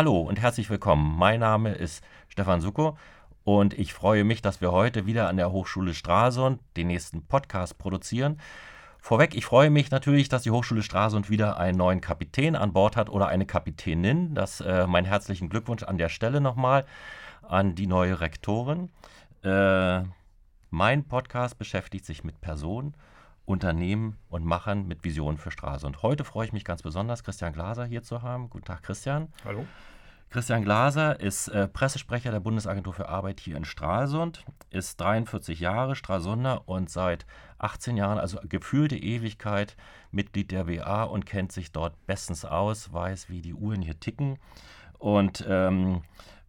Hallo und herzlich willkommen. Mein Name ist Stefan Suko und ich freue mich, dass wir heute wieder an der Hochschule Stralsund den nächsten Podcast produzieren. Vorweg, ich freue mich natürlich, dass die Hochschule Stralsund wieder einen neuen Kapitän an Bord hat oder eine Kapitänin. Das äh, mein herzlichen Glückwunsch an der Stelle nochmal an die neue Rektorin. Äh, mein Podcast beschäftigt sich mit Personen, Unternehmen und Machern mit Visionen für Stralsund. Heute freue ich mich ganz besonders, Christian Glaser hier zu haben. Guten Tag, Christian. Hallo. Christian Glaser ist äh, Pressesprecher der Bundesagentur für Arbeit hier in Stralsund, ist 43 Jahre Stralsunder und seit 18 Jahren, also gefühlte Ewigkeit, Mitglied der WA und kennt sich dort bestens aus, weiß, wie die Uhren hier ticken. Und ähm,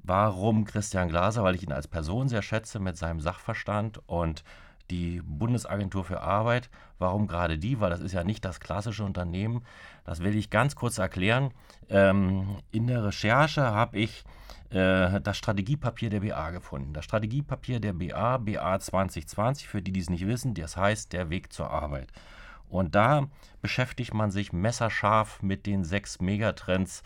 warum Christian Glaser? Weil ich ihn als Person sehr schätze mit seinem Sachverstand und die Bundesagentur für Arbeit. Warum gerade die? Weil das ist ja nicht das klassische Unternehmen. Das will ich ganz kurz erklären. Ähm, in der Recherche habe ich äh, das Strategiepapier der BA gefunden. Das Strategiepapier der BA, BA 2020, für die, die es nicht wissen, das heißt der Weg zur Arbeit. Und da beschäftigt man sich messerscharf mit den sechs Megatrends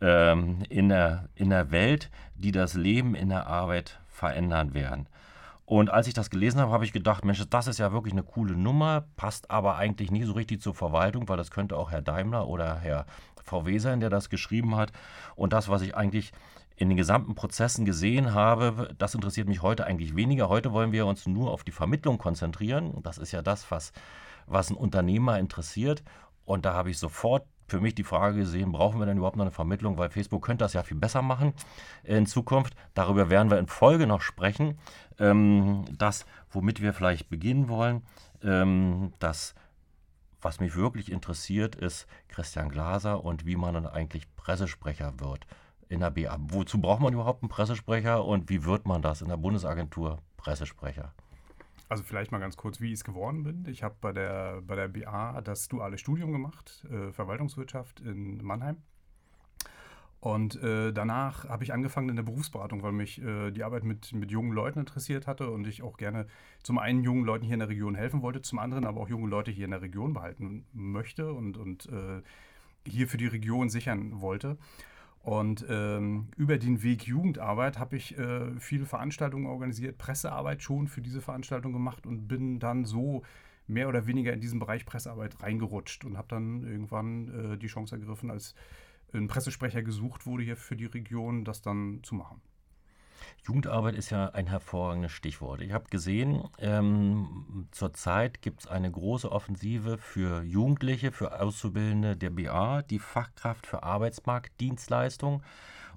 ähm, in, der, in der Welt, die das Leben in der Arbeit verändern werden. Und als ich das gelesen habe, habe ich gedacht, Mensch, das ist ja wirklich eine coole Nummer, passt aber eigentlich nie so richtig zur Verwaltung, weil das könnte auch Herr Daimler oder Herr VW sein, der das geschrieben hat. Und das, was ich eigentlich in den gesamten Prozessen gesehen habe, das interessiert mich heute eigentlich weniger. Heute wollen wir uns nur auf die Vermittlung konzentrieren. Das ist ja das, was, was ein Unternehmer interessiert. Und da habe ich sofort für mich die Frage gesehen, brauchen wir denn überhaupt noch eine Vermittlung, weil Facebook könnte das ja viel besser machen in Zukunft. Darüber werden wir in Folge noch sprechen. Ähm, das, womit wir vielleicht beginnen wollen, ähm, das, was mich wirklich interessiert, ist Christian Glaser und wie man dann eigentlich Pressesprecher wird in der BA. Wozu braucht man überhaupt einen Pressesprecher und wie wird man das in der Bundesagentur Pressesprecher? Also vielleicht mal ganz kurz, wie ich es geworden bin. Ich habe bei der, bei der BA das duale Studium gemacht, äh, Verwaltungswirtschaft in Mannheim. Und äh, danach habe ich angefangen in der Berufsberatung, weil mich äh, die Arbeit mit, mit jungen Leuten interessiert hatte und ich auch gerne zum einen jungen Leuten hier in der Region helfen wollte, zum anderen aber auch junge Leute hier in der Region behalten möchte und, und äh, hier für die Region sichern wollte. Und ähm, über den Weg Jugendarbeit habe ich äh, viele Veranstaltungen organisiert, Pressearbeit schon für diese Veranstaltung gemacht und bin dann so mehr oder weniger in diesen Bereich Pressearbeit reingerutscht und habe dann irgendwann äh, die Chance ergriffen, als ein Pressesprecher gesucht wurde hier für die Region, das dann zu machen. Jugendarbeit ist ja ein hervorragendes Stichwort. Ich habe gesehen, ähm, zurzeit gibt es eine große Offensive für Jugendliche, für Auszubildende der BA, die Fachkraft für Arbeitsmarktdienstleistung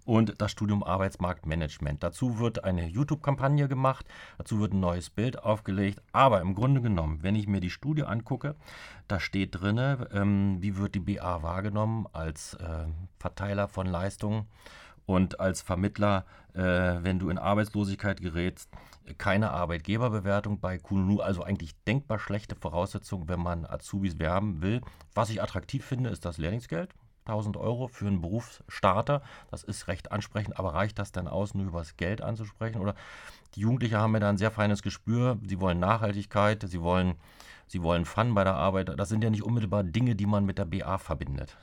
und das Studium Arbeitsmarktmanagement. Dazu wird eine YouTube-Kampagne gemacht, dazu wird ein neues Bild aufgelegt. Aber im Grunde genommen, wenn ich mir die Studie angucke, da steht drin, ähm, wie wird die BA wahrgenommen als äh, Verteiler von Leistungen und als Vermittler, äh, wenn du in Arbeitslosigkeit gerätst, keine Arbeitgeberbewertung bei Kununu, also eigentlich denkbar schlechte Voraussetzungen, wenn man Azubis werben will. Was ich attraktiv finde, ist das Lehrlingsgeld. 1000 Euro für einen Berufsstarter. Das ist recht ansprechend, aber reicht das dann aus, nur über das Geld anzusprechen? Oder die Jugendlichen haben ja da ein sehr feines Gespür. Sie wollen Nachhaltigkeit, sie wollen, sie wollen Fun bei der Arbeit. Das sind ja nicht unmittelbar Dinge, die man mit der BA verbindet.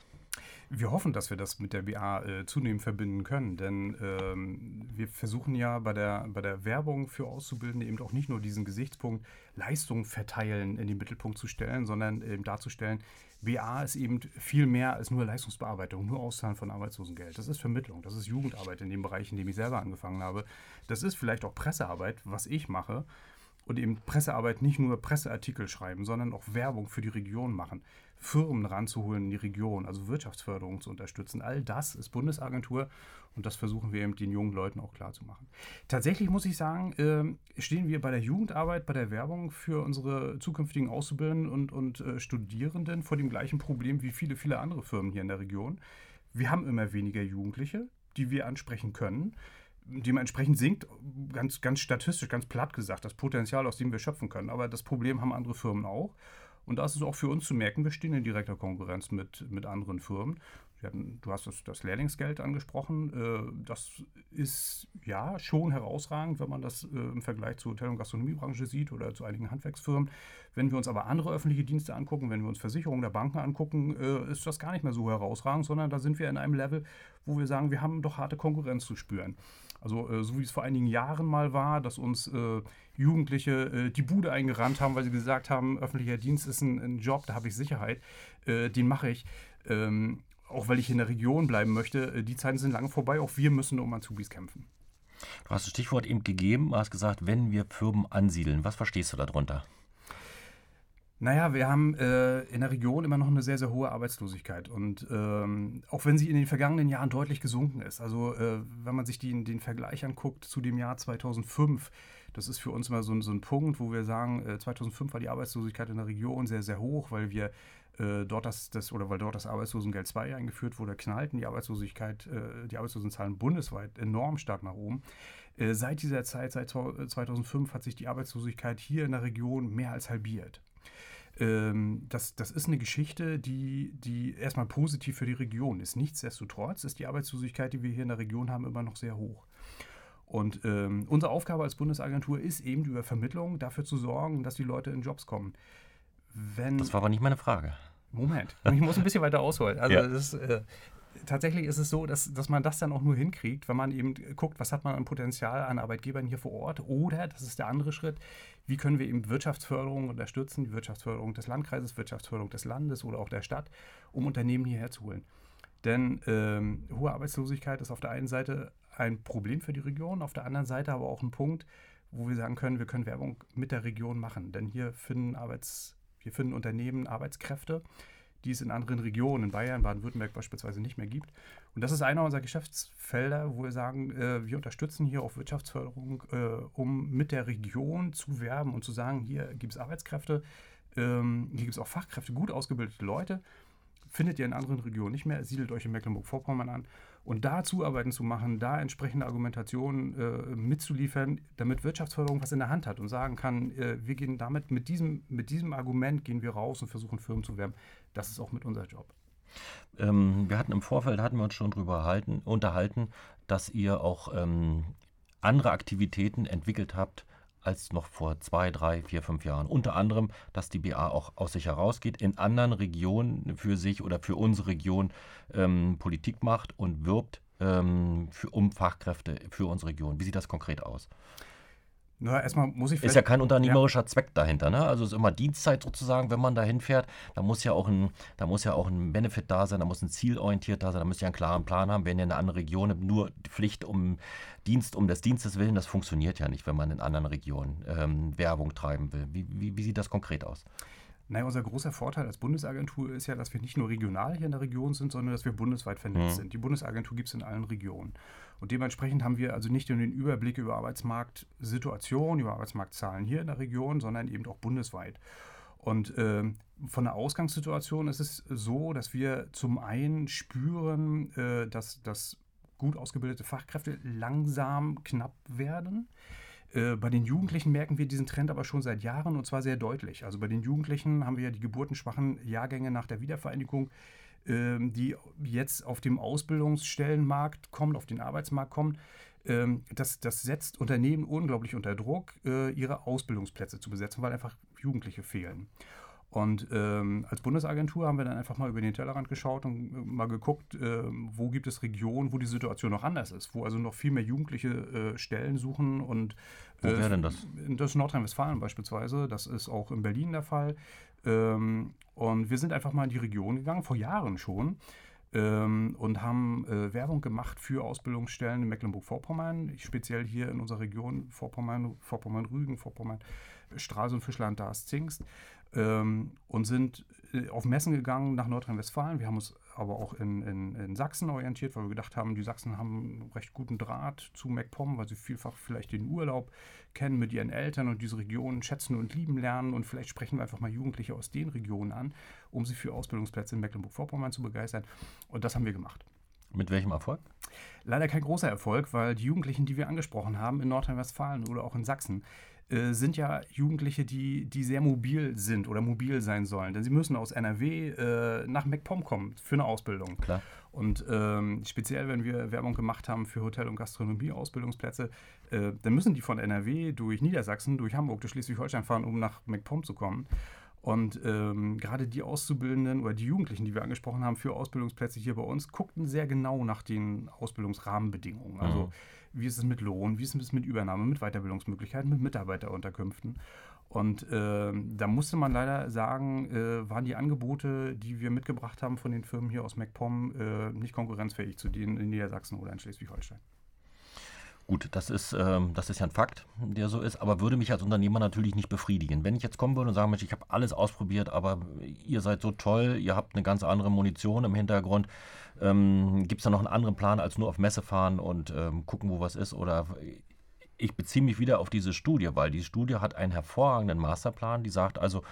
Wir hoffen, dass wir das mit der BA äh, zunehmend verbinden können, denn ähm, wir versuchen ja bei der, bei der Werbung für Auszubildende eben auch nicht nur diesen Gesichtspunkt Leistung verteilen in den Mittelpunkt zu stellen, sondern eben darzustellen, BA ist eben viel mehr als nur Leistungsbearbeitung, nur Auszahlen von Arbeitslosengeld. Das ist Vermittlung, das ist Jugendarbeit in dem Bereich, in dem ich selber angefangen habe. Das ist vielleicht auch Pressearbeit, was ich mache und eben Pressearbeit nicht nur Presseartikel schreiben, sondern auch Werbung für die Region machen, Firmen ranzuholen in die Region, also Wirtschaftsförderung zu unterstützen. All das ist Bundesagentur und das versuchen wir eben den jungen Leuten auch klarzumachen. Tatsächlich muss ich sagen, äh, stehen wir bei der Jugendarbeit, bei der Werbung für unsere zukünftigen Auszubildenden und, und äh, Studierenden vor dem gleichen Problem wie viele, viele andere Firmen hier in der Region. Wir haben immer weniger Jugendliche, die wir ansprechen können dementsprechend sinkt, ganz, ganz statistisch, ganz platt gesagt, das Potenzial, aus dem wir schöpfen können. Aber das Problem haben andere Firmen auch. Und da ist es auch für uns zu merken, wir stehen in direkter Konkurrenz mit, mit anderen Firmen. Hatten, du hast das, das, Lehrlingsgeld angesprochen. Äh, das ist ja schon herausragend, wenn man das äh, im Vergleich zur Hotel- und Gastronomiebranche sieht oder zu einigen Handwerksfirmen. Wenn wir uns aber andere öffentliche Dienste angucken, wenn wir uns Versicherungen der Banken angucken, äh, ist das gar nicht mehr so herausragend, sondern da sind wir in einem Level, wo wir sagen, wir haben doch harte Konkurrenz zu spüren. Also so wie es vor einigen Jahren mal war, dass uns Jugendliche die Bude eingerannt haben, weil sie gesagt haben, öffentlicher Dienst ist ein, ein Job, da habe ich Sicherheit, den mache ich. Ähm, auch weil ich in der Region bleiben möchte, äh, die Zeiten sind lange vorbei. Auch wir müssen um Azubis kämpfen. Du hast das Stichwort eben gegeben, hast gesagt, wenn wir Firmen ansiedeln. Was verstehst du darunter? Naja, wir haben äh, in der Region immer noch eine sehr, sehr hohe Arbeitslosigkeit. Und ähm, auch wenn sie in den vergangenen Jahren deutlich gesunken ist, also äh, wenn man sich die, den Vergleich anguckt zu dem Jahr 2005, das ist für uns immer so, so ein Punkt, wo wir sagen, äh, 2005 war die Arbeitslosigkeit in der Region sehr, sehr hoch, weil wir äh, dort das, das, oder weil dort das Arbeitslosengeld 2 eingeführt wurde, knallten die Arbeitslosigkeit, äh, die Arbeitslosenzahlen bundesweit enorm stark nach oben. Äh, seit dieser Zeit, seit 2005, hat sich die Arbeitslosigkeit hier in der Region mehr als halbiert. Ähm, das, das ist eine Geschichte, die, die erstmal positiv für die Region ist. Nichtsdestotrotz ist die Arbeitslosigkeit, die wir hier in der Region haben, immer noch sehr hoch. Und ähm, unsere Aufgabe als Bundesagentur ist eben über Vermittlung dafür zu sorgen, dass die Leute in Jobs kommen. Wenn das war aber nicht meine Frage. Moment, ich muss ein bisschen weiter ausholen. Also ja. ist, äh, tatsächlich ist es so, dass, dass man das dann auch nur hinkriegt, wenn man eben guckt, was hat man an Potenzial an Arbeitgebern hier vor Ort. Oder, das ist der andere Schritt, wie können wir eben Wirtschaftsförderung unterstützen, die Wirtschaftsförderung des Landkreises, Wirtschaftsförderung des Landes oder auch der Stadt, um Unternehmen hierher zu holen. Denn ähm, hohe Arbeitslosigkeit ist auf der einen Seite ein Problem für die Region, auf der anderen Seite aber auch ein Punkt, wo wir sagen können, wir können Werbung mit der Region machen. Denn hier finden Arbeits wir finden Unternehmen, Arbeitskräfte, die es in anderen Regionen, in Bayern, Baden-Württemberg beispielsweise nicht mehr gibt. Und das ist einer unserer Geschäftsfelder, wo wir sagen, äh, wir unterstützen hier auch Wirtschaftsförderung, äh, um mit der Region zu werben und zu sagen, hier gibt es Arbeitskräfte, ähm, hier gibt es auch Fachkräfte, gut ausgebildete Leute findet ihr in anderen Regionen nicht mehr. Siedelt euch in Mecklenburg-Vorpommern an. Und da Zuarbeiten zu machen, da entsprechende Argumentationen äh, mitzuliefern, damit Wirtschaftsförderung was in der Hand hat und sagen kann, äh, wir gehen damit, mit diesem, mit diesem Argument gehen wir raus und versuchen Firmen zu werben. Das ist auch mit unser Job. Ähm, wir hatten im Vorfeld, hatten wir uns schon darüber unterhalten, dass ihr auch ähm, andere Aktivitäten entwickelt habt, als noch vor zwei, drei, vier, fünf Jahren. Unter anderem, dass die BA auch aus sich herausgeht, in anderen Regionen für sich oder für unsere Region ähm, Politik macht und wirbt ähm, für, um Fachkräfte für unsere Region. Wie sieht das konkret aus? Na, erstmal muss ich. Ist ja kein unternehmerischer ja. Zweck dahinter, ne? Also es ist immer Dienstzeit sozusagen, wenn man da hinfährt. Da muss ja auch ein, da muss ja auch ein Benefit da sein, da muss ein Ziel orientiert da sein, da muss ja einen klaren Plan haben. Wenn ihr in einer anderen Region habt, nur Pflicht um Dienst um des Dienstes willen, das funktioniert ja nicht, wenn man in anderen Regionen ähm, Werbung treiben will. Wie, wie, wie sieht das konkret aus? Naja, unser großer Vorteil als Bundesagentur ist ja, dass wir nicht nur regional hier in der Region sind, sondern dass wir bundesweit vernetzt mhm. sind. Die Bundesagentur gibt es in allen Regionen. Und dementsprechend haben wir also nicht nur den Überblick über Arbeitsmarktsituation, über Arbeitsmarktzahlen hier in der Region, sondern eben auch bundesweit. Und äh, von der Ausgangssituation ist es so, dass wir zum einen spüren, äh, dass, dass gut ausgebildete Fachkräfte langsam knapp werden. Äh, bei den Jugendlichen merken wir diesen Trend aber schon seit Jahren und zwar sehr deutlich. Also bei den Jugendlichen haben wir ja die geburtenschwachen Jahrgänge nach der Wiedervereinigung, ähm, die jetzt auf dem Ausbildungsstellenmarkt kommen, auf den Arbeitsmarkt kommen. Ähm, das, das setzt Unternehmen unglaublich unter Druck, äh, ihre Ausbildungsplätze zu besetzen, weil einfach Jugendliche fehlen. Und ähm, als Bundesagentur haben wir dann einfach mal über den Tellerrand geschaut und äh, mal geguckt, äh, wo gibt es Regionen, wo die Situation noch anders ist, wo also noch viel mehr Jugendliche äh, Stellen suchen. Und, wo wäre denn das? Das ist Nordrhein-Westfalen beispielsweise, das ist auch in Berlin der Fall. Ähm, und wir sind einfach mal in die Region gegangen, vor Jahren schon. Ähm, und haben äh, Werbung gemacht für Ausbildungsstellen in Mecklenburg-Vorpommern, speziell hier in unserer Region, Vorpommern, Vorpommern-Rügen, Vorpommern, Stralsund, Fischland, Dars, Zingst ähm, und sind äh, auf Messen gegangen nach Nordrhein-Westfalen. Wir haben uns aber auch in, in, in, Sachsen orientiert, weil wir gedacht haben, die Sachsen haben einen recht guten Draht zu MacPom, weil sie vielfach vielleicht den Urlaub kennen mit ihren Eltern und diese Regionen schätzen und lieben lernen. Und vielleicht sprechen wir einfach mal Jugendliche aus den Regionen an, um sie für Ausbildungsplätze in Mecklenburg-Vorpommern zu begeistern. Und das haben wir gemacht. Mit welchem Erfolg? Leider kein großer Erfolg, weil die Jugendlichen, die wir angesprochen haben in Nordrhein-Westfalen oder auch in Sachsen, äh, sind ja Jugendliche, die, die sehr mobil sind oder mobil sein sollen. Denn sie müssen aus NRW äh, nach MacPom kommen für eine Ausbildung. Klar. Und ähm, speziell, wenn wir Werbung gemacht haben für Hotel- und Gastronomie-Ausbildungsplätze, äh, dann müssen die von NRW durch Niedersachsen, durch Hamburg, durch Schleswig-Holstein fahren, um nach MacPom zu kommen. Und ähm, gerade die Auszubildenden oder die Jugendlichen, die wir angesprochen haben für Ausbildungsplätze hier bei uns, guckten sehr genau nach den Ausbildungsrahmenbedingungen. Also Mhm. Wie ist es mit Lohn, wie ist es mit Übernahme, mit Weiterbildungsmöglichkeiten, mit Mitarbeiterunterkünften. Und ähm, da musste man leider sagen, äh, waren die Angebote, die wir mitgebracht haben von den Firmen hier aus MacPom, äh, nicht konkurrenzfähig zu denen in Niedersachsen oder in Schleswig-Holstein. Gut, das ist, ähm, das ist ja ein Fakt, der so ist, aber würde mich als Unternehmer natürlich nicht befriedigen. Wenn ich jetzt kommen würde und sagen, Mensch, ich habe alles ausprobiert, aber ihr seid so toll, ihr habt eine ganz andere Munition im Hintergrund, ähm, gibt es da noch einen anderen Plan als nur auf Messe fahren und ähm, gucken, wo was ist? Oder ich beziehe mich wieder auf diese Studie, weil die Studie hat einen hervorragenden Masterplan, die sagt also,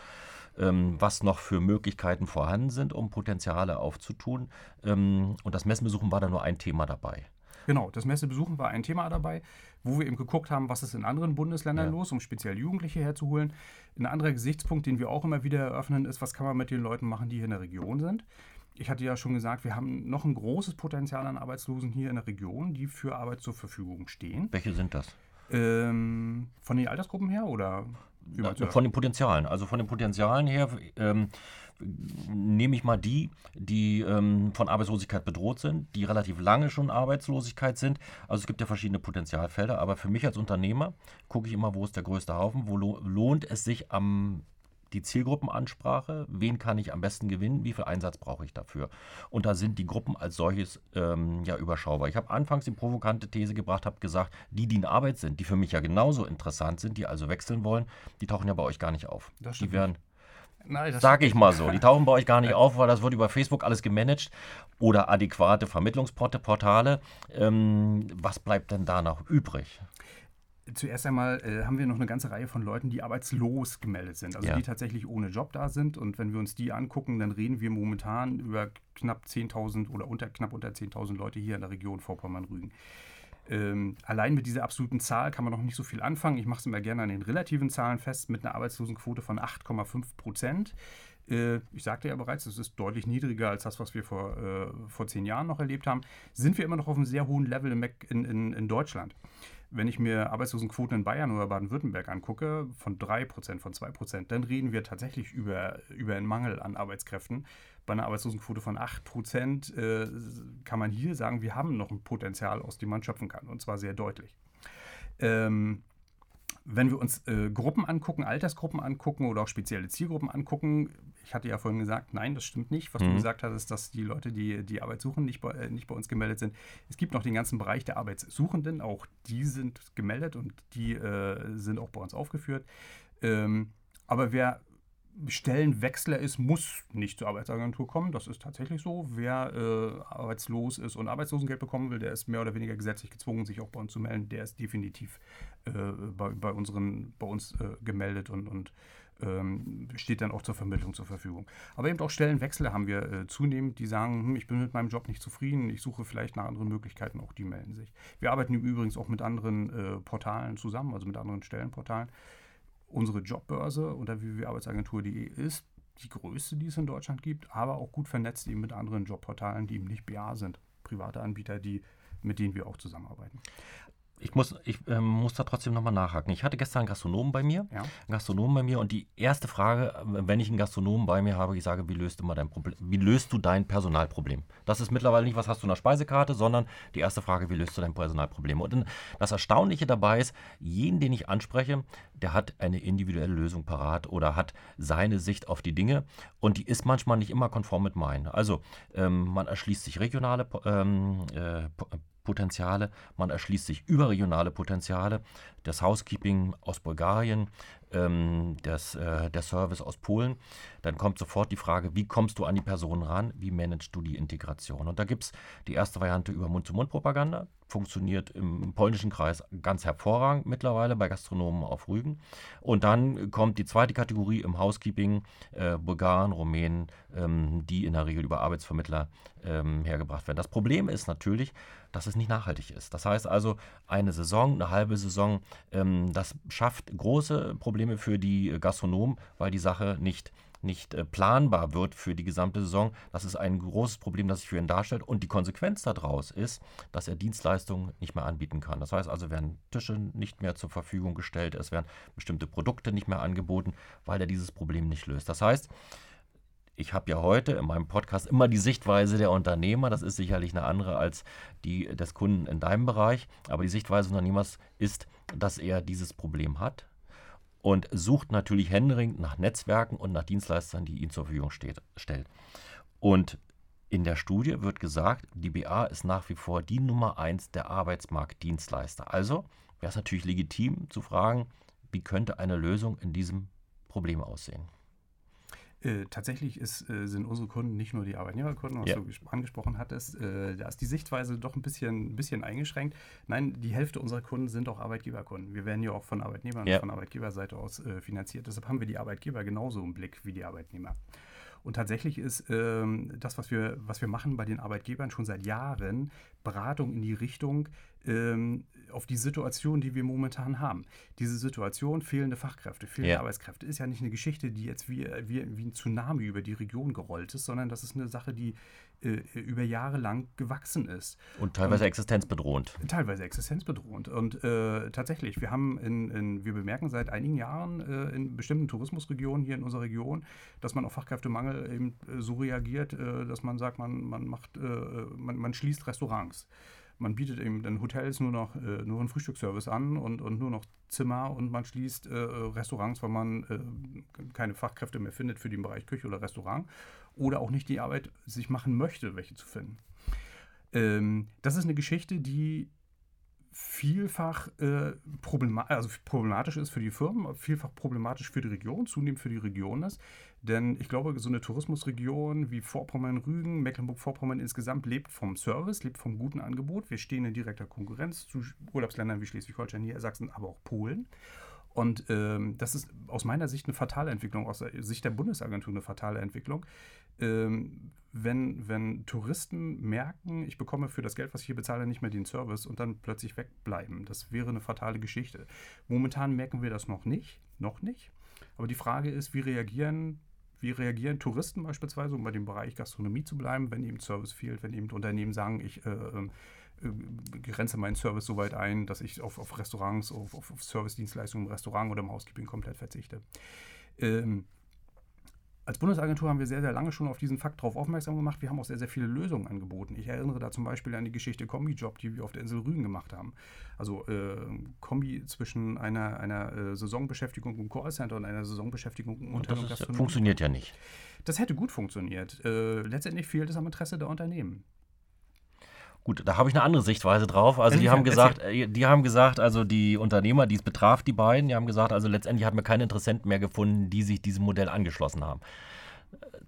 ähm, was noch für Möglichkeiten vorhanden sind, um Potenziale aufzutun. Ähm, und das Messenbesuchen war da nur ein Thema dabei. Genau, das Messebesuchen war ein Thema dabei, wo wir eben geguckt haben, was ist in anderen Bundesländern Ja. los, um speziell Jugendliche herzuholen. Ein anderer Gesichtspunkt, den wir auch immer wieder eröffnen, ist, was kann man mit den Leuten machen, die hier in der Region sind. Ich hatte ja schon gesagt, wir haben noch ein großes Potenzial an Arbeitslosen hier in der Region, die für Arbeit zur Verfügung stehen. Welche sind das? Ähm, von den Altersgruppen her oder das? Von den Potenzialen. Also von den Potenzialen her ähm, nehme ich mal die, die ähm, von Arbeitslosigkeit bedroht sind, die relativ lange schon Arbeitslosigkeit sind. Also es gibt ja verschiedene Potenzialfelder, aber für mich als Unternehmer gucke ich immer, wo ist der größte Haufen, wo lo lohnt es sich am die Zielgruppenansprache, wen kann ich am besten gewinnen, wie viel Einsatz brauche ich dafür. Und da sind die Gruppen als solches ähm, ja überschaubar. Ich habe anfangs die provokante These gebracht, habe gesagt, die, die in Arbeit sind, die für mich ja genauso interessant sind, die also wechseln wollen, die tauchen ja bei euch gar nicht auf. Das die werden, Nein, das sage ich mal so, die tauchen bei euch gar nicht auf, weil das wird über Facebook alles gemanagt oder adäquate Vermittlungsportale. Ähm, was bleibt denn da noch übrig? Zuerst einmal äh, haben wir noch eine ganze Reihe von Leuten, die arbeitslos gemeldet sind, also Ja. die tatsächlich ohne Job da sind. Und wenn wir uns die angucken, dann reden wir momentan über knapp 10.000 oder unter, knapp unter 10.000 Leute hier in der Region Vorpommern-Rügen. Ähm, allein mit dieser absoluten Zahl kann man noch nicht so viel anfangen. Ich mache es immer gerne an den relativen Zahlen fest, mit einer Arbeitslosenquote von 8,5 Prozent. Äh, ich sagte ja bereits, das ist deutlich niedriger als das, was wir vor, äh, vor zehn Jahren noch erlebt haben. Sind wir immer noch auf einem sehr hohen Level in, in, in Deutschland. Wenn ich mir Arbeitslosenquoten in Bayern oder Baden-Württemberg angucke, von 3%, von 2%, dann reden wir tatsächlich über, über einen Mangel an Arbeitskräften. Bei einer Arbeitslosenquote von 8% äh, kann man hier sagen, wir haben noch ein Potenzial, aus dem man schöpfen kann, und zwar sehr deutlich. Ähm, wenn wir uns äh, Gruppen angucken, Altersgruppen angucken oder auch spezielle Zielgruppen angucken, ich hatte ja vorhin gesagt, nein, das stimmt nicht, was du Mhm. gesagt hast, dass die Leute, die die Arbeit suchen, nicht bei, äh, nicht bei uns gemeldet sind. Es gibt noch den ganzen Bereich der Arbeitssuchenden, auch die sind gemeldet und die äh, sind auch bei uns aufgeführt. Ähm, aber wer Stellenwechsler ist, muss nicht zur Arbeitsagentur kommen. Das ist tatsächlich so. Wer äh, arbeitslos ist und Arbeitslosengeld bekommen will, der ist mehr oder weniger gesetzlich gezwungen, sich auch bei uns zu melden. Der ist definitiv äh, bei, bei, unseren, bei uns äh, gemeldet und, und ähm, steht dann auch zur Vermittlung zur Verfügung. Aber eben auch Stellenwechsler haben wir äh, zunehmend, die sagen, hm, ich bin mit meinem Job nicht zufrieden, ich suche vielleicht nach anderen Möglichkeiten, auch die melden sich. Wir arbeiten übrigens auch mit anderen äh, Portalen zusammen, also mit anderen Stellenportalen. Unsere Jobbörse unter www.arbeitsagentur.de ist die größte, die es in Deutschland gibt, aber auch gut vernetzt eben mit anderen Jobportalen, die eben nicht BA sind. Private Anbieter, die, mit denen wir auch zusammenarbeiten. Ich muss, ich, ähm, muss da trotzdem nochmal nachhaken. Ich hatte gestern einen Gastronomen bei mir, Ja. einen Gastronomen bei mir und die erste Frage, wenn ich einen Gastronomen bei mir habe, ich sage, wie löst du mal dein Problem, wie löst du dein Personalproblem? Das ist mittlerweile nicht, was hast du in der Speisekarte, sondern die erste Frage, wie löst du dein Personalproblem? Und das Erstaunliche dabei ist, jeden, den ich anspreche, der hat eine individuelle Lösung parat oder hat seine Sicht auf die Dinge und die ist manchmal nicht immer konform mit meinen. Also ähm, man erschließt sich regionale ähm, äh, Potenziale, man erschließt sich überregionale Potenziale. Das Housekeeping aus Bulgarien ähm, das, äh, der Service aus Polen, dann kommt sofort die Frage, wie kommst du an die Person ran, wie managst du die Integration? Und da gibt es die erste Variante über Mund-zu-Mund-Propaganda, funktioniert im polnischen Kreis ganz hervorragend mittlerweile bei Gastronomen auf Rügen. Und dann kommt die zweite Kategorie im Housekeeping, äh, Bulgaren, Rumänen, ähm, die in der Regel über Arbeitsvermittler ähm, hergebracht werden. Das Problem ist natürlich, dass es nicht nachhaltig ist. Das heißt also, eine Saison, eine halbe Saison, ähm, das schafft große Probleme für die Gastronomen, weil die Sache nicht nicht äh, planbar wird für die gesamte Saison. Das ist ein großes Problem, das sich für ihn darstellt. Und die Konsequenz daraus ist, dass er Dienstleistungen nicht mehr anbieten kann. Das heißt also, werden Tische nicht mehr zur Verfügung gestellt, es werden bestimmte Produkte nicht mehr angeboten, weil er dieses Problem nicht löst. Das heißt, ich habe ja heute in meinem Podcast immer die Sichtweise der Unternehmer. Das ist sicherlich eine andere als die des Kunden in deinem Bereich. Aber die Sichtweise des Unternehmers ist, dass er dieses Problem hat und sucht natürlich händeringend nach Netzwerken und nach Dienstleistern, die ihm zur Verfügung steht, stellt. Und in der Studie wird gesagt, die BA ist nach wie vor die Nummer eins der Arbeitsmarktdienstleister. Also wäre es natürlich legitim zu fragen, wie könnte eine Lösung in diesem Problem aussehen? Äh, tatsächlich ist, äh, sind unsere Kunden nicht nur die Arbeitnehmerkunden, was ja. du angesprochen hattest. Äh, da ist die Sichtweise doch ein bisschen, ein bisschen eingeschränkt. Nein, die Hälfte unserer Kunden sind auch Arbeitgeberkunden. Wir werden ja auch von Arbeitnehmern ja. von Arbeitgeberseite aus äh, finanziert. Deshalb haben wir die Arbeitgeber genauso im Blick wie die Arbeitnehmer. Und tatsächlich ist ähm, das, was wir, was wir machen bei den Arbeitgebern schon seit Jahren, Beratung in die Richtung, ähm, auf die Situation, die wir momentan haben. Diese Situation, fehlende Fachkräfte, fehlende ja. Arbeitskräfte, ist ja nicht eine Geschichte, die jetzt wie, wie, wie ein Tsunami über die Region gerollt ist, sondern das ist eine Sache, die äh, über Jahre lang gewachsen ist. Und teilweise und, existenzbedrohend. Teilweise existenzbedrohend. Und äh, tatsächlich, wir haben in, in, wir bemerken seit einigen Jahren äh, in bestimmten Tourismusregionen hier in unserer Region, dass man auf Fachkräftemangel eben äh, so reagiert, äh, dass man sagt, man, man macht, äh, man, man schließt Restaurants man bietet eben in Hotels nur noch äh, nur einen Frühstücksservice an und, und nur noch Zimmer und man schließt äh, Restaurants, weil man äh, keine Fachkräfte mehr findet für den Bereich Küche oder Restaurant oder auch nicht die Arbeit sich machen möchte, welche zu finden. Ähm, das ist eine Geschichte, die vielfach äh, problema also problematisch ist für die Firmen, vielfach problematisch für die Region, zunehmend für die Region ist. Denn ich glaube, so eine Tourismusregion wie Vorpommern-Rügen, Mecklenburg-Vorpommern insgesamt lebt vom Service, lebt vom guten Angebot. Wir stehen in direkter Konkurrenz zu Urlaubsländern wie Schleswig-Holstein, Niedersachsen, aber auch Polen. Und ähm, das ist aus meiner Sicht eine fatale Entwicklung, aus der Sicht der Bundesagentur eine fatale Entwicklung. Ähm, wenn, wenn Touristen merken, ich bekomme für das Geld, was ich hier bezahle, nicht mehr den Service und dann plötzlich wegbleiben. Das wäre eine fatale Geschichte. Momentan merken wir das noch nicht, noch nicht. Aber die Frage ist, wie reagieren, wie reagieren Touristen beispielsweise, um bei dem Bereich Gastronomie zu bleiben, wenn eben Service fehlt, wenn eben Unternehmen sagen, ich äh, ähm, äh, grenze meinen Service so weit ein, dass ich auf, auf Restaurants, auf, auf Service-Dienstleistungen im Restaurant oder im Housekeeping komplett verzichte. Ähm, als Bundesagentur haben wir sehr, sehr lange schon auf diesen Fakt darauf aufmerksam gemacht. Wir haben auch sehr, sehr viele Lösungen angeboten. Ich erinnere da zum Beispiel an die Geschichte Kombi-Job, die wir auf der Insel Rügen gemacht haben. Also äh, Kombi zwischen einer, einer äh, Saisonbeschäftigung im Callcenter und einer Saisonbeschäftigung im Hotel und Das funktioniert ja nicht. Das hätte gut funktioniert. Äh, letztendlich fehlt es am Interesse der Unternehmen. Gut, da habe ich eine andere Sichtweise drauf. Also die haben gesagt, äh, die haben gesagt, also die Unternehmer, die es betraf, die beiden, die haben gesagt, also letztendlich hat man keine Interessenten mehr gefunden, die sich diesem Modell angeschlossen haben.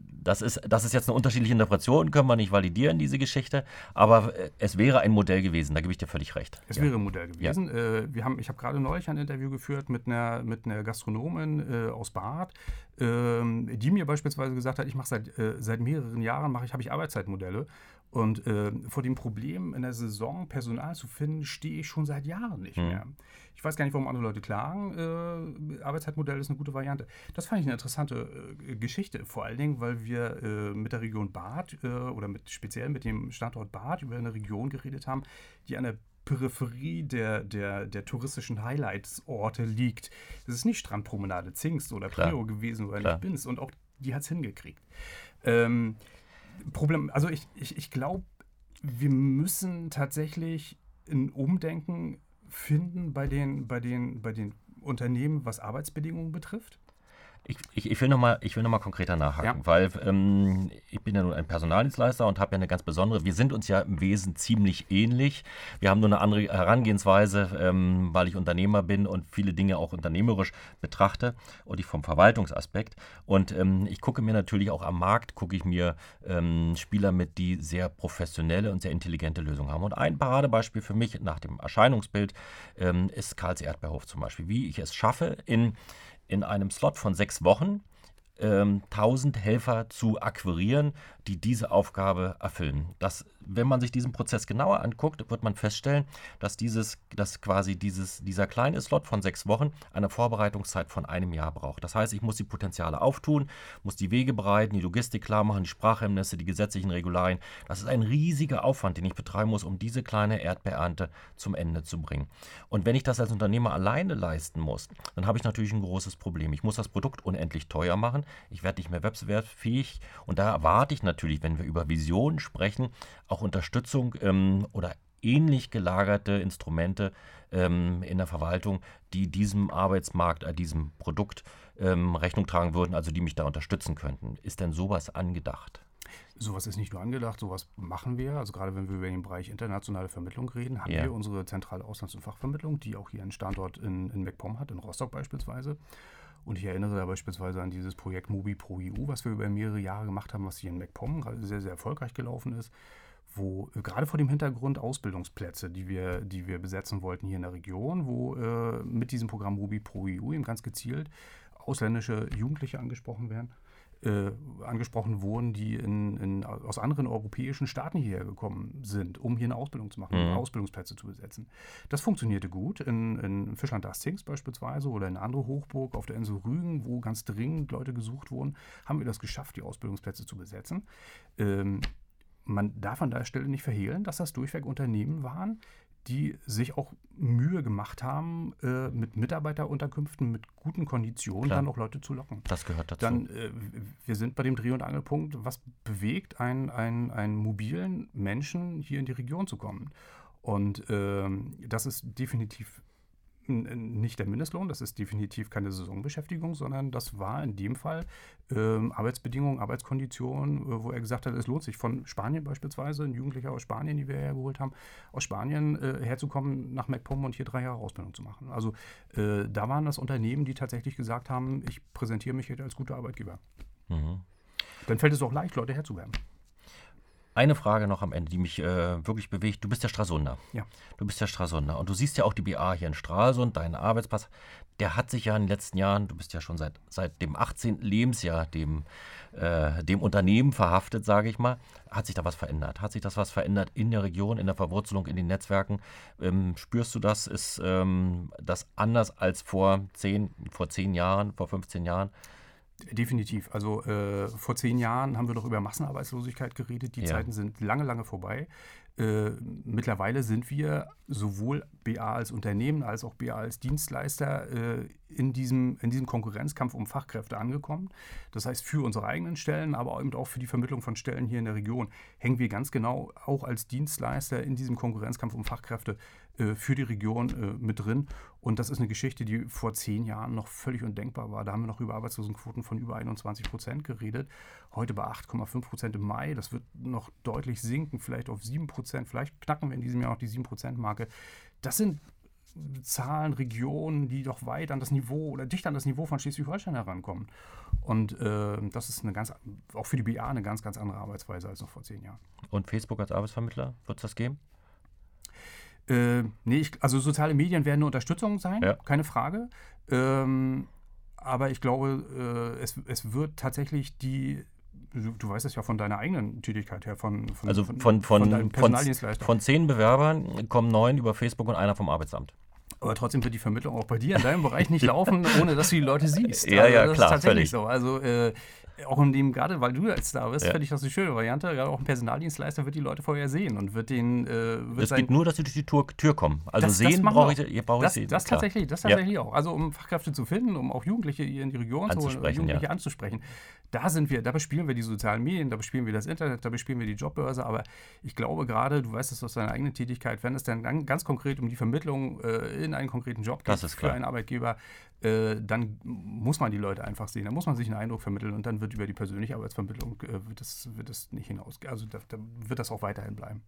Das ist, das ist jetzt eine unterschiedliche Interpretation, können wir nicht validieren, diese Geschichte, aber äh, es wäre ein Modell gewesen, da gebe ich dir völlig recht. Es ja. wäre ein Modell gewesen. Ja. Äh, wir haben, ich habe gerade neulich ein Interview geführt mit einer, mit einer Gastronomin aus Bad, ähm, die mir beispielsweise gesagt hat, ich mache seit, seit mehreren Jahren, mache ich, habe ich Arbeitszeitmodelle und äh, vor dem Problem in der Saison Personal zu finden, stehe ich schon seit Jahren nicht mhm. mehr. Ich weiß gar nicht, warum andere Leute klagen. Äh, Arbeitszeitmodell ist eine gute Variante. Das fand ich eine interessante äh, Geschichte, vor allen Dingen, weil wir äh, mit der Region Bad äh, oder mit, speziell mit dem Standort Bad über eine Region geredet haben, die an der Peripherie der, der, der touristischen Highlights-Orte liegt. Das ist nicht Strandpromenade Zingst oder Prio gewesen oder nicht Binz und auch die hat es hingekriegt. Ähm, Problem, also ich, ich, ich glaube, wir müssen tatsächlich ein Umdenken finden bei den, bei den, bei den Unternehmen, was Arbeitsbedingungen betrifft. Ich, ich, ich will nochmal noch, konkreter nachhaken, ja. weil ähm, ich bin ja nun ein Personaldienstleister und habe ja eine ganz besondere, wir sind uns ja im Wesen ziemlich ähnlich. Wir haben nur eine andere Herangehensweise, ähm, weil ich Unternehmer bin und viele Dinge auch unternehmerisch betrachte und ich vom Verwaltungsaspekt. Und ähm, ich gucke mir natürlich auch am Markt, gucke ich mir ähm, Spieler mit, die sehr professionelle und sehr intelligente Lösungen haben. Und ein Paradebeispiel für mich nach dem Erscheinungsbild ähm, ist Karls Erdbeerhof zum Beispiel. Wie ich es schaffe, in in einem Slot von sechs Wochen ähm, 1000 Helfer zu akquirieren, die diese Aufgabe erfüllen. Das, wenn man sich diesen Prozess genauer anguckt, wird man feststellen, dass, dieses, dass quasi dieses, dieser kleine Slot von sechs Wochen eine Vorbereitungszeit von einem Jahr braucht. Das heißt, ich muss die Potenziale auftun, muss die Wege bereiten, die Logistik klar machen, die Sprachhemmnisse, die gesetzlichen Regularien. Das ist ein riesiger Aufwand, den ich betreiben muss, um diese kleine Erdbeerernte zum Ende zu bringen. Und wenn ich das als Unternehmer alleine leisten muss, dann habe ich natürlich ein großes Problem. Ich muss das Produkt unendlich teuer machen, ich werde nicht mehr wettbewerbsfähig und da erwarte ich natürlich, natürlich, wenn wir über Visionen sprechen, auch Unterstützung ähm, oder ähnlich gelagerte Instrumente ähm, in der Verwaltung, die diesem Arbeitsmarkt, äh, diesem Produkt ähm, Rechnung tragen würden, also die mich da unterstützen könnten. Ist denn sowas angedacht? Sowas ist nicht nur angedacht, sowas machen wir. Also gerade wenn wir über den Bereich internationale Vermittlung reden, haben ja. wir unsere zentrale Auslands- und Fachvermittlung, die auch hier einen Standort in, in MacPom hat, in Rostock beispielsweise. Und ich erinnere da beispielsweise an dieses Projekt Mobi Pro EU, was wir über mehrere Jahre gemacht haben, was hier in MacPom sehr, sehr erfolgreich gelaufen ist, wo äh, gerade vor dem Hintergrund Ausbildungsplätze, die wir, die wir besetzen wollten hier in der Region, wo äh, mit diesem Programm Mobi Pro EU eben ganz gezielt ausländische Jugendliche angesprochen werden äh, angesprochen wurden, die in, in, aus anderen europäischen Staaten hierher gekommen sind, um hier eine Ausbildung zu machen, mhm. Ausbildungsplätze zu besetzen. Das funktionierte gut in, in Fischland-Dastings beispielsweise oder in andere Hochburg auf der Insel Rügen, wo ganz dringend Leute gesucht wurden, haben wir das geschafft, die Ausbildungsplätze zu besetzen. Ähm, man darf an der Stelle nicht verhehlen, dass das durchweg Unternehmen waren, die sich auch Mühe gemacht haben, äh, mit Mitarbeiterunterkünften, mit guten Konditionen Klar. dann auch Leute zu locken. Das gehört dazu. Dann, äh, wir sind bei dem Dreh- und Angelpunkt, was bewegt einen, einen, einen mobilen Menschen hier in die Region zu kommen? Und äh, das ist definitiv nicht der Mindestlohn, das ist definitiv keine Saisonbeschäftigung, sondern das war in dem Fall ähm, Arbeitsbedingungen, Arbeitskonditionen, äh, wo er gesagt hat, es lohnt sich von Spanien beispielsweise, ein Jugendlicher aus Spanien, die wir hergeholt haben, aus Spanien äh, herzukommen nach MacPom und hier drei Jahre Ausbildung zu machen. Also äh, da waren das Unternehmen, die tatsächlich gesagt haben, ich präsentiere mich jetzt als guter Arbeitgeber. Mhm. Dann fällt es auch leicht, Leute herzuwerben. Eine Frage noch am Ende, die mich äh, wirklich bewegt. Du bist der Stralsunder. Ja. Du bist der Stralsunder. Und du siehst ja auch die BA hier in Stralsund, deinen Arbeitsplatz. Der hat sich ja in den letzten Jahren, du bist ja schon seit, seit dem 18. Lebensjahr dem, äh, dem Unternehmen verhaftet, sage ich mal. Hat sich da was verändert? Hat sich das was verändert in der Region, in der Verwurzelung, in den Netzwerken? Ähm, spürst du das? Ist ähm, das anders als vor zehn, vor zehn Jahren, vor 15 Jahren? Definitiv. Also äh, vor zehn Jahren haben wir doch über Massenarbeitslosigkeit geredet. Die ja. Zeiten sind lange, lange vorbei. Äh, mittlerweile sind wir sowohl BA als Unternehmen als auch BA als Dienstleister äh, in, diesem, in diesem Konkurrenzkampf um Fachkräfte angekommen. Das heißt, für unsere eigenen Stellen, aber eben auch für die Vermittlung von Stellen hier in der Region hängen wir ganz genau auch als Dienstleister in diesem Konkurrenzkampf um Fachkräfte äh, für die Region äh, mit drin. Und das ist eine Geschichte, die vor zehn Jahren noch völlig undenkbar war. Da haben wir noch über Arbeitslosenquoten von über 21 Prozent geredet. Heute bei 8,5 Prozent im Mai. Das wird noch deutlich sinken, vielleicht auf 7 Prozent. Vielleicht knacken wir in diesem Jahr auch die 7 Prozent Marke. Das sind Zahlen, Regionen, die doch weit an das Niveau oder dicht an das Niveau von Schleswig-Holstein herankommen. Und äh, das ist eine ganz, auch für die BA eine ganz, ganz andere Arbeitsweise als noch vor zehn Jahren. Und Facebook als Arbeitsvermittler, wird es das geben? Äh, nee, ich, also soziale Medien werden eine Unterstützung sein, ja. keine Frage. Ähm, aber ich glaube, äh, es, es wird tatsächlich die Du, du, weißt es ja von deiner eigenen Tätigkeit her, von, von, also von, von, von, von, von zehn Bewerbern kommen neun über Facebook und einer vom Arbeitsamt. Aber trotzdem wird die Vermittlung auch bei dir in deinem Bereich nicht laufen, ohne dass du die Leute siehst. Ja, also ja, klar. Das ist tatsächlich völlig. so. Also äh, auch in dem, gerade weil du jetzt da bist, Ja. finde ich das eine schöne Variante. Gerade auch ein Personaldienstleister wird die Leute vorher sehen und wird den. Äh, wird Es sein- geht nur, dass sie durch die Tür, Tür kommen. Also Das- das sehen brauche auch. ich, ihr brauche ich das, sie. das klar. tatsächlich, das Ja. tatsächlich auch. Also um Fachkräfte zu finden, um auch Jugendliche hier in die Region zu holen, Jugendliche ja. anzusprechen. Da sind wir, da bespielen wir die sozialen Medien, da bespielen wir das Internet, da bespielen wir die Jobbörse. Aber ich glaube gerade, du weißt es aus deiner eigenen Tätigkeit, wenn es dann ganz, konkret um die Vermittlung äh, in einen konkreten Job geht Das für einen Arbeitgeber, äh, dann muss man die Leute einfach sehen. Da muss man sich einen Eindruck vermitteln und dann wird über die persönliche Arbeitsvermittlung äh, wird, das, wird das nicht hinausgehen. Also da, da wird das auch weiterhin bleiben.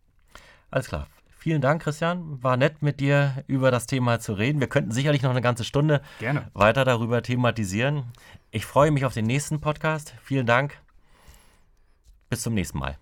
Alles klar. Vielen Dank, Christian. War nett, mit dir über das Thema zu reden. Wir könnten sicherlich noch eine ganze Stunde Gerne. weiter darüber thematisieren. Ich freue mich auf den nächsten Podcast. Vielen Dank. Bis zum nächsten Mal.